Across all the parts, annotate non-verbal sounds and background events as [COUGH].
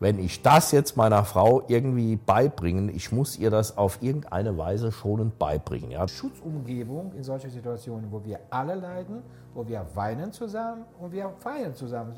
wenn ich das jetzt meiner Frau irgendwie beibringen, ich muss ihr das auf irgendeine Weise schonend beibringen. Ja. Schutzumgebung in solchen Situationen, wo wir alle leiden, wo wir weinen zusammen und wir feiern zusammen.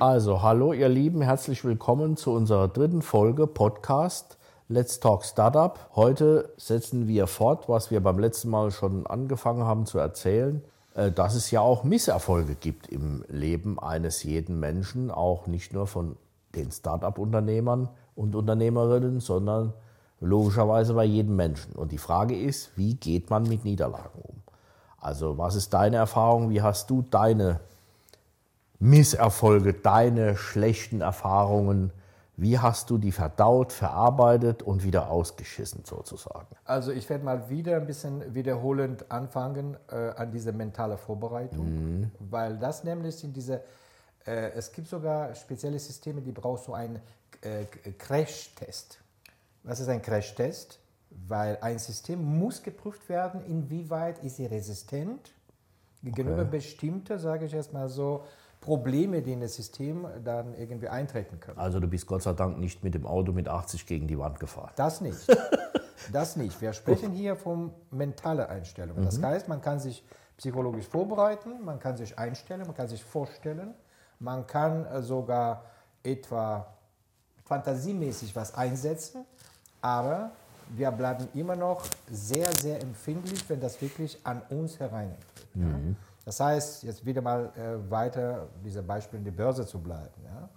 Also, hallo ihr Lieben, herzlich willkommen zu unserer dritten Folge Podcast Let's Talk Startup. Heute setzen wir fort, was wir beim letzten Mal schon angefangen haben zu erzählen. Äh, dass es ja auch Misserfolge gibt im Leben eines jeden Menschen, auch nicht nur von den Start-up-Unternehmern und Unternehmerinnen, sondern logischerweise bei jedem Menschen. Und die Frage ist, wie geht man mit Niederlagen um? Also was ist deine Erfahrung? Wie hast du deine Misserfolge, deine schlechten Erfahrungen wie hast du die verdaut, verarbeitet und wieder ausgeschissen sozusagen? Also ich werde mal wieder ein bisschen wiederholend anfangen äh, an diese mentale Vorbereitung, mhm. weil das nämlich sind diese, äh, es gibt sogar spezielle Systeme, die brauchst so einen äh, Crash-Test. Was ist ein Crash-Test? Weil ein System muss geprüft werden, inwieweit ist sie resistent gegenüber okay. bestimmte, sage ich erstmal so, Probleme, die in das System dann irgendwie eintreten können. Also du bist Gott sei Dank nicht mit dem Auto mit 80 gegen die Wand gefahren. Das nicht. [LAUGHS] Das nicht. Wir sprechen hier von mentale Einstellung. Das mhm. heißt, man kann sich psychologisch vorbereiten, man kann sich einstellen, man kann sich vorstellen, man kann äh, sogar etwa fantasiemäßig was einsetzen, aber wir bleiben immer noch sehr, sehr empfindlich, wenn das wirklich an uns hereintritt. Mhm. Ja? Das heißt, jetzt wieder mal äh, weiter, dieser Beispiel in die Börse zu bleiben. Ja?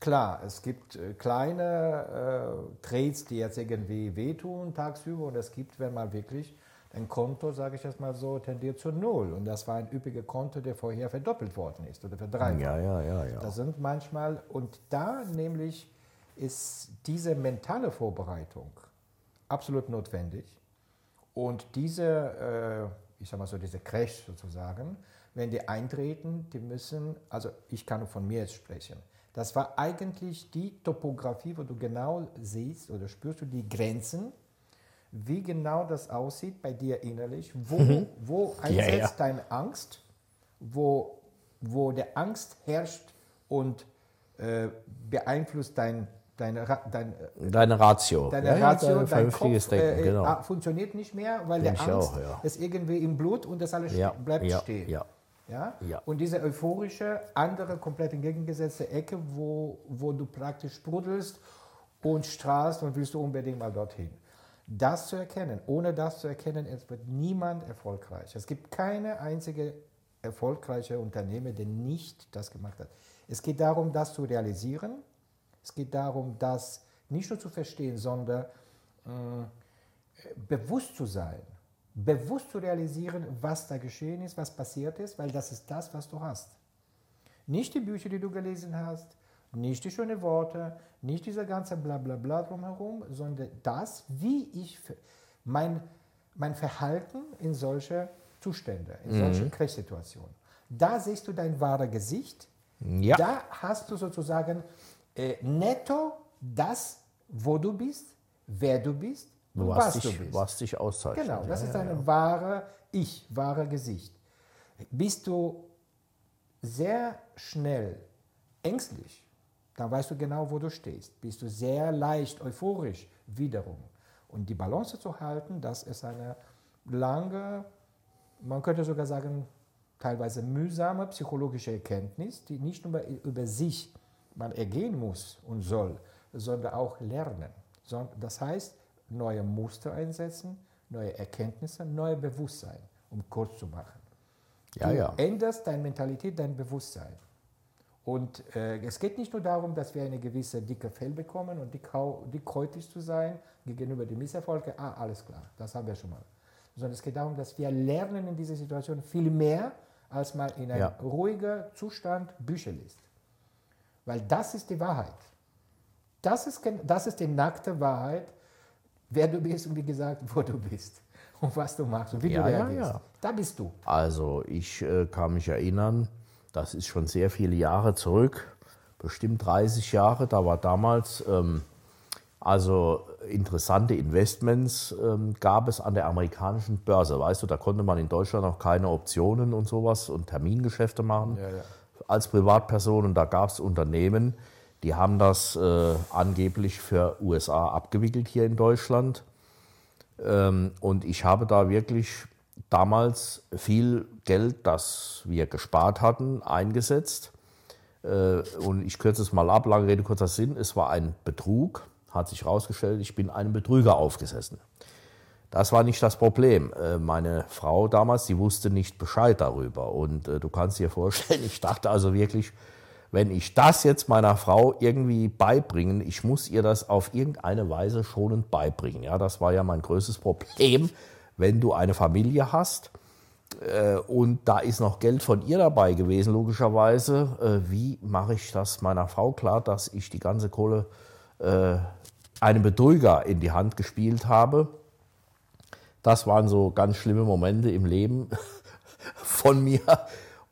Klar, es gibt äh, kleine äh, Trades, die jetzt irgendwie wehtun tagsüber und es gibt, wenn mal wirklich ein Konto, sage ich jetzt mal so, tendiert zu Null. Und das war ein üppiger Konto, der vorher verdoppelt worden ist oder verdreifacht. Ja, ja, ja, ja. Das sind manchmal, und da nämlich ist diese mentale Vorbereitung absolut notwendig. Und diese äh, ich sage mal so, diese Crash sozusagen, wenn die eintreten, die müssen, also ich kann nur von mir jetzt sprechen, das war eigentlich die Topografie, wo du genau siehst oder spürst du die Grenzen, wie genau das aussieht bei dir innerlich, wo, mhm. wo einsetzt ja, ja. deine Angst, wo, wo der Angst herrscht und äh, beeinflusst dein Deine, dein, deine Ratio. Deine ja, Ratio, ja, dein vernünftiges Kopf, Denken, äh, genau. Ah, funktioniert nicht mehr, weil Denk der Angst auch, ja. ist irgendwie im Blut und das alles bleibt stehen. Ja. Ja? Und diese euphorische, andere, komplett entgegengesetzte Ecke, wo, wo du praktisch sprudelst und strahlst und willst du unbedingt mal dorthin. Das zu erkennen, ohne das zu erkennen, es wird niemand erfolgreich. Es gibt keine einzige erfolgreiche Unternehmer, der nicht das gemacht hat. Es geht darum, das zu realisieren, es geht darum, das nicht nur zu verstehen, sondern äh, bewusst zu sein, bewusst zu realisieren, was da geschehen ist, was passiert ist, weil das ist das, was du hast. Nicht die Bücher, die du gelesen hast, nicht die schönen Worte, nicht dieser ganze Blablabla drumherum, sondern das, wie ich mein, mein Verhalten in solche Zustände, in solche mhm. Krisensituationen. Da siehst du dein wahres Gesicht. Ja. Da hast du sozusagen äh, netto das, wo du bist, wer du bist und was, was dich, du bist. Was dich auszeichnet. Genau, das ja, ist dein ja. wahre Ich, wahre Gesicht. Bist du sehr schnell ängstlich, dann weißt du genau, wo du stehst. Bist du sehr leicht euphorisch, wiederum. Und die Balance zu halten, das ist eine lange, man könnte sogar sagen, teilweise mühsame psychologische Erkenntnis, die nicht nur über sich man ergehen muss und soll, sondern auch lernen. Das heißt, neue Muster einsetzen, neue Erkenntnisse, neue Bewusstsein, um kurz zu machen. Ja, du ja. änderst deine Mentalität, dein Bewusstsein. Und äh, es geht nicht nur darum, dass wir eine gewisse dicke Fell bekommen und dickhäutig zu sein gegenüber den Misserfolgen. Ah, alles klar, das haben wir schon mal. Sondern es geht darum, dass wir lernen in dieser Situation viel mehr, als man in einem ja. ruhigen Zustand Bücher liest. Weil das ist die Wahrheit. Das ist, das ist die nackte Wahrheit, wer du bist und wie gesagt, wo du bist [LAUGHS] und was du machst und wie ja, du reagierst. Ja, ja. Da bist du. Also ich äh, kann mich erinnern, das ist schon sehr viele Jahre zurück, bestimmt 30 Jahre. Da war damals ähm, also interessante Investments ähm, gab es an der amerikanischen Börse. Weißt du, da konnte man in Deutschland noch keine Optionen und sowas und Termingeschäfte machen. Ja, ja als Privatperson und da gab es Unternehmen, Die haben das äh, angeblich für USA abgewickelt hier in Deutschland. Ähm, und ich habe da wirklich damals viel Geld, das wir gespart hatten, eingesetzt. Äh, und ich kürze es mal ab, lange Rede, kurzer Sinn. Es war ein Betrug, hat sich herausgestellt, ich bin einem Betrüger aufgesessen. Das war nicht das Problem. Äh, meine Frau damals, die wusste nicht Bescheid darüber. Und äh, du kannst dir vorstellen, [LAUGHS] ich dachte also wirklich, wenn ich das jetzt meiner Frau irgendwie beibringen, ich muss ihr das auf irgendeine Weise schonend beibringen. Ja, das war ja mein größtes Problem, wenn du eine Familie hast äh, und da ist noch Geld von ihr dabei gewesen, logischerweise. Wie mache ich das meiner Frau klar, dass ich die ganze Kohle einem Betrüger in die Hand gespielt habe? Das waren so ganz schlimme Momente im Leben [LAUGHS] von mir,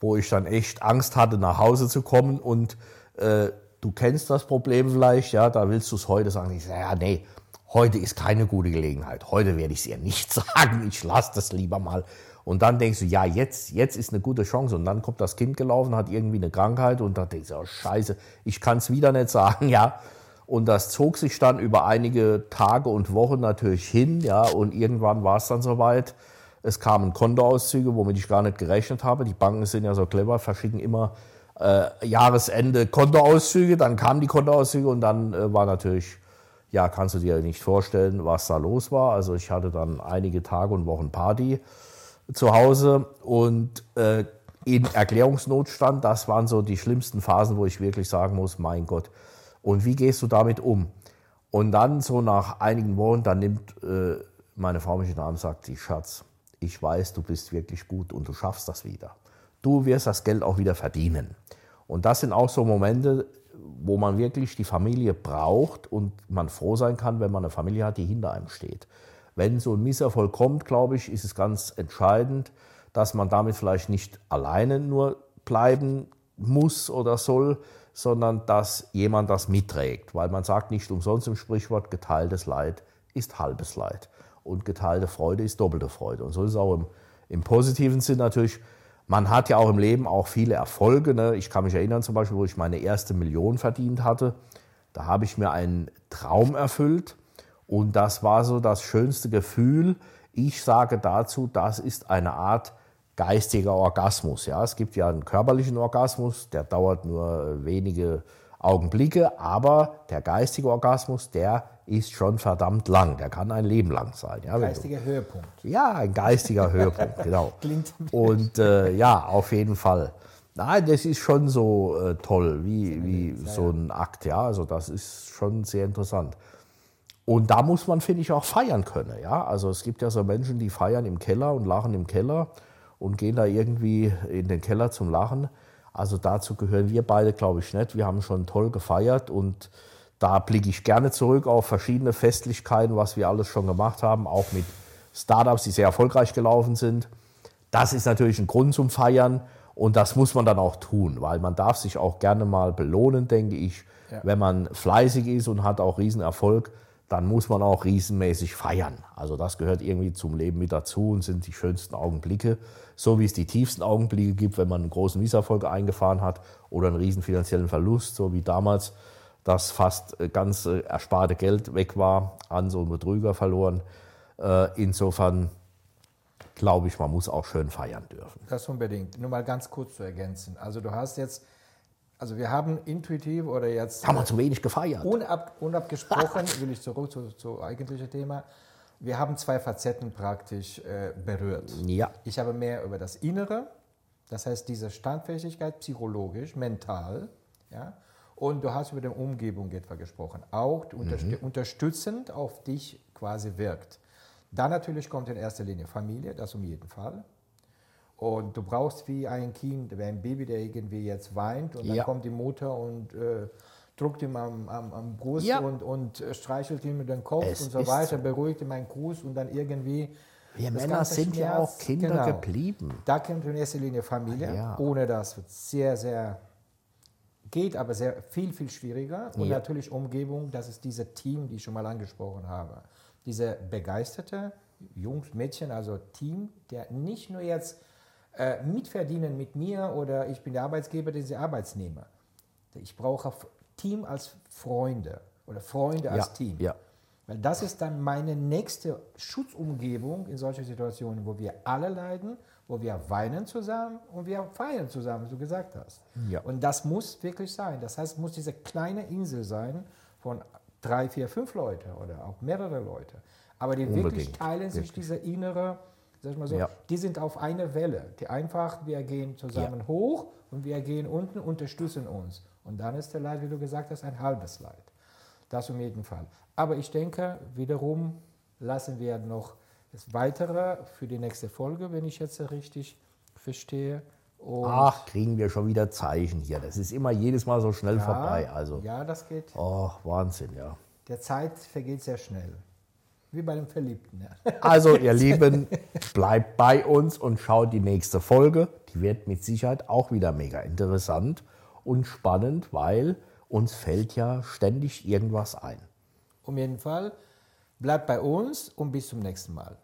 wo ich dann echt Angst hatte, nach Hause zu kommen. Und äh, du kennst das Problem vielleicht, ja, da willst du es heute sagen. Ich sage, ja, nee, heute ist keine gute Gelegenheit. Heute werde ich es ihr nicht [LAUGHS] sagen. Ich lasse das lieber mal. Und dann denkst du, ja, jetzt, jetzt ist eine gute Chance. Und dann kommt das Kind gelaufen, hat irgendwie eine Krankheit und dann denkst du, oh, scheiße, ich kann es wieder nicht sagen, [LAUGHS] ja. Und das zog sich dann über einige Tage und Wochen natürlich hin, ja. Und irgendwann war es dann soweit. Es kamen Kontoauszüge, womit ich gar nicht gerechnet habe. Die Banken sind ja so clever, verschicken immer äh, Jahresende Kontoauszüge. Dann kamen die Kontoauszüge und dann äh, war natürlich, ja, kannst du dir nicht vorstellen, was da los war. Also ich hatte dann einige Tage und Wochen Party zu Hause und äh, in Erklärungsnotstand. Das waren so die schlimmsten Phasen, wo ich wirklich sagen muss, mein Gott, und wie gehst du damit um? Und dann so nach einigen Wochen, dann nimmt äh, meine Frau mich in den Arm und sagt, sie, Schatz, ich weiß, du bist wirklich gut und du schaffst das wieder. Du wirst das Geld auch wieder verdienen. Und das sind auch so Momente, wo man wirklich die Familie braucht und man froh sein kann, wenn man eine Familie hat, die hinter einem steht. Wenn so ein Misserfolg kommt, glaube ich, ist es ganz entscheidend, dass man damit vielleicht nicht alleine nur bleiben muss oder soll, sondern dass jemand das mitträgt. Weil man sagt nicht umsonst im Sprichwort, geteiltes Leid ist halbes Leid. Und geteilte Freude ist doppelte Freude. Und so ist es auch im, im positiven Sinn natürlich. Man hat ja auch im Leben auch viele Erfolge. Ne? Ich kann mich erinnern zum Beispiel, wo ich meine erste Million verdient hatte. Da habe ich mir einen Traum erfüllt und das war so das schönste Gefühl. Ich sage dazu, das ist eine Art geistiger Orgasmus. Ja, es gibt ja einen körperlichen Orgasmus, der dauert nur wenige Augenblicke, aber der geistige Orgasmus, der ist schon verdammt lang. Der kann ein Leben lang sein. Ja, geistiger du, Höhepunkt. Ja, ein geistiger Höhepunkt, [LAUGHS] genau. Klingt Und äh, ja, auf jeden Fall. Nein, das ist schon so äh, toll, wie, wie so ein Akt. Ja, also das ist schon sehr interessant. Und da muss man, finde ich, auch feiern können. Ja? Also es gibt ja so Menschen, die feiern im Keller und lachen im Keller und gehen da irgendwie in den Keller zum Lachen. Also dazu gehören wir beide, glaube ich, nicht. Wir haben schon toll gefeiert und da blicke ich gerne zurück auf verschiedene Festlichkeiten, was wir alles schon gemacht haben, auch mit Startups, die sehr erfolgreich gelaufen sind. Das ist natürlich ein Grund zum Feiern und das muss man dann auch tun, weil man darf sich auch gerne mal belohnen, denke ich, ja. wenn man fleißig ist und hat auch Riesenerfolg dann muss man auch riesenmäßig feiern. Also das gehört irgendwie zum Leben mit dazu und sind die schönsten Augenblicke. So wie es die tiefsten Augenblicke gibt, wenn man einen großen Misserfolg eingefahren hat oder einen riesen finanziellen Verlust, so wie damals, dass fast ganz ersparte Geld weg war, an so einen Betrüger verloren. Äh, insofern glaube ich, man muss auch schön feiern dürfen. Das unbedingt. Nur mal ganz kurz zu ergänzen. Also du hast jetzt also wir haben intuitiv oder jetzt... Haben wir zu wenig gefeiert. Unab, unabgesprochen, will ich zurück zu, zu eigentlichen Thema. Wir haben zwei Facetten praktisch äh, berührt. Ja. Ich habe mehr über das Innere, das heißt diese Standfähigkeit psychologisch, mental, ja, und du hast über die Umgebung etwa gesprochen, auch mhm. unterstützend auf dich quasi wirkt. Dann natürlich kommt in erster Linie Familie, das um jeden Fall. Und du brauchst wie ein Kind, wie ein Baby, der irgendwie jetzt weint und dann ja. kommt die Mutter und äh, drückt ihm am, am, am Brust ja. und, und äh, streichelt ihm den Kopf es und so weiter, beruhigt ihm einen Gruß und dann irgendwie. Wir Männer sind Schmerz, ja auch Kinder genau. geblieben. Da kommt in erster Linie Familie. Ja. Ohne das wird sehr, sehr, geht aber sehr viel, viel schwieriger. Und natürlich Umgebung, das ist dieses Team, die ich schon mal angesprochen habe. Diese begeisterte Jungs, Mädchen, also Team, der nicht nur jetzt äh, mitverdienen mit mir oder ich bin der Arbeitsgeber, der der Arbeitsnehmer. Ich brauche Team als Freunde oder Freunde als Ja, Team. ja. Weil das ist dann meine nächste Schutzumgebung in solchen Situationen, wo wir alle leiden, wo wir weinen zusammen und wir feiern zusammen, wie du gesagt hast. Ja. Und das muss wirklich sein. Das heißt, es muss diese kleine Insel sein von drei, vier, fünf Leute oder auch mehrere Leute. Aber die wirklich Unbedingt, teilen sich diese innere, sag ich mal so, Ja. die sind auf einer Welle. Die einfach, wir gehen zusammen hoch und wir gehen unten, unterstützen uns. Und dann ist der Leid, wie du gesagt hast, ein halbes Leid. Das um jeden Fall. Aber ich denke, wiederum lassen wir noch das Weitere für die nächste Folge, wenn ich jetzt richtig verstehe. Und Ach, kriegen wir schon wieder Zeichen hier. Das ist immer jedes Mal so schnell ja, vorbei. Also, ja, das geht. oh, Wahnsinn, ja. Der Zeit vergeht sehr schnell. Wie bei dem Verliebten. Ja. [LAUGHS] Also, ihr Lieben, bleibt bei uns und schaut die nächste Folge. Die wird mit Sicherheit auch wieder mega interessant und spannend, weil uns fällt ja ständig irgendwas ein. Um jeden Fall, bleibt bei uns und bis zum nächsten Mal.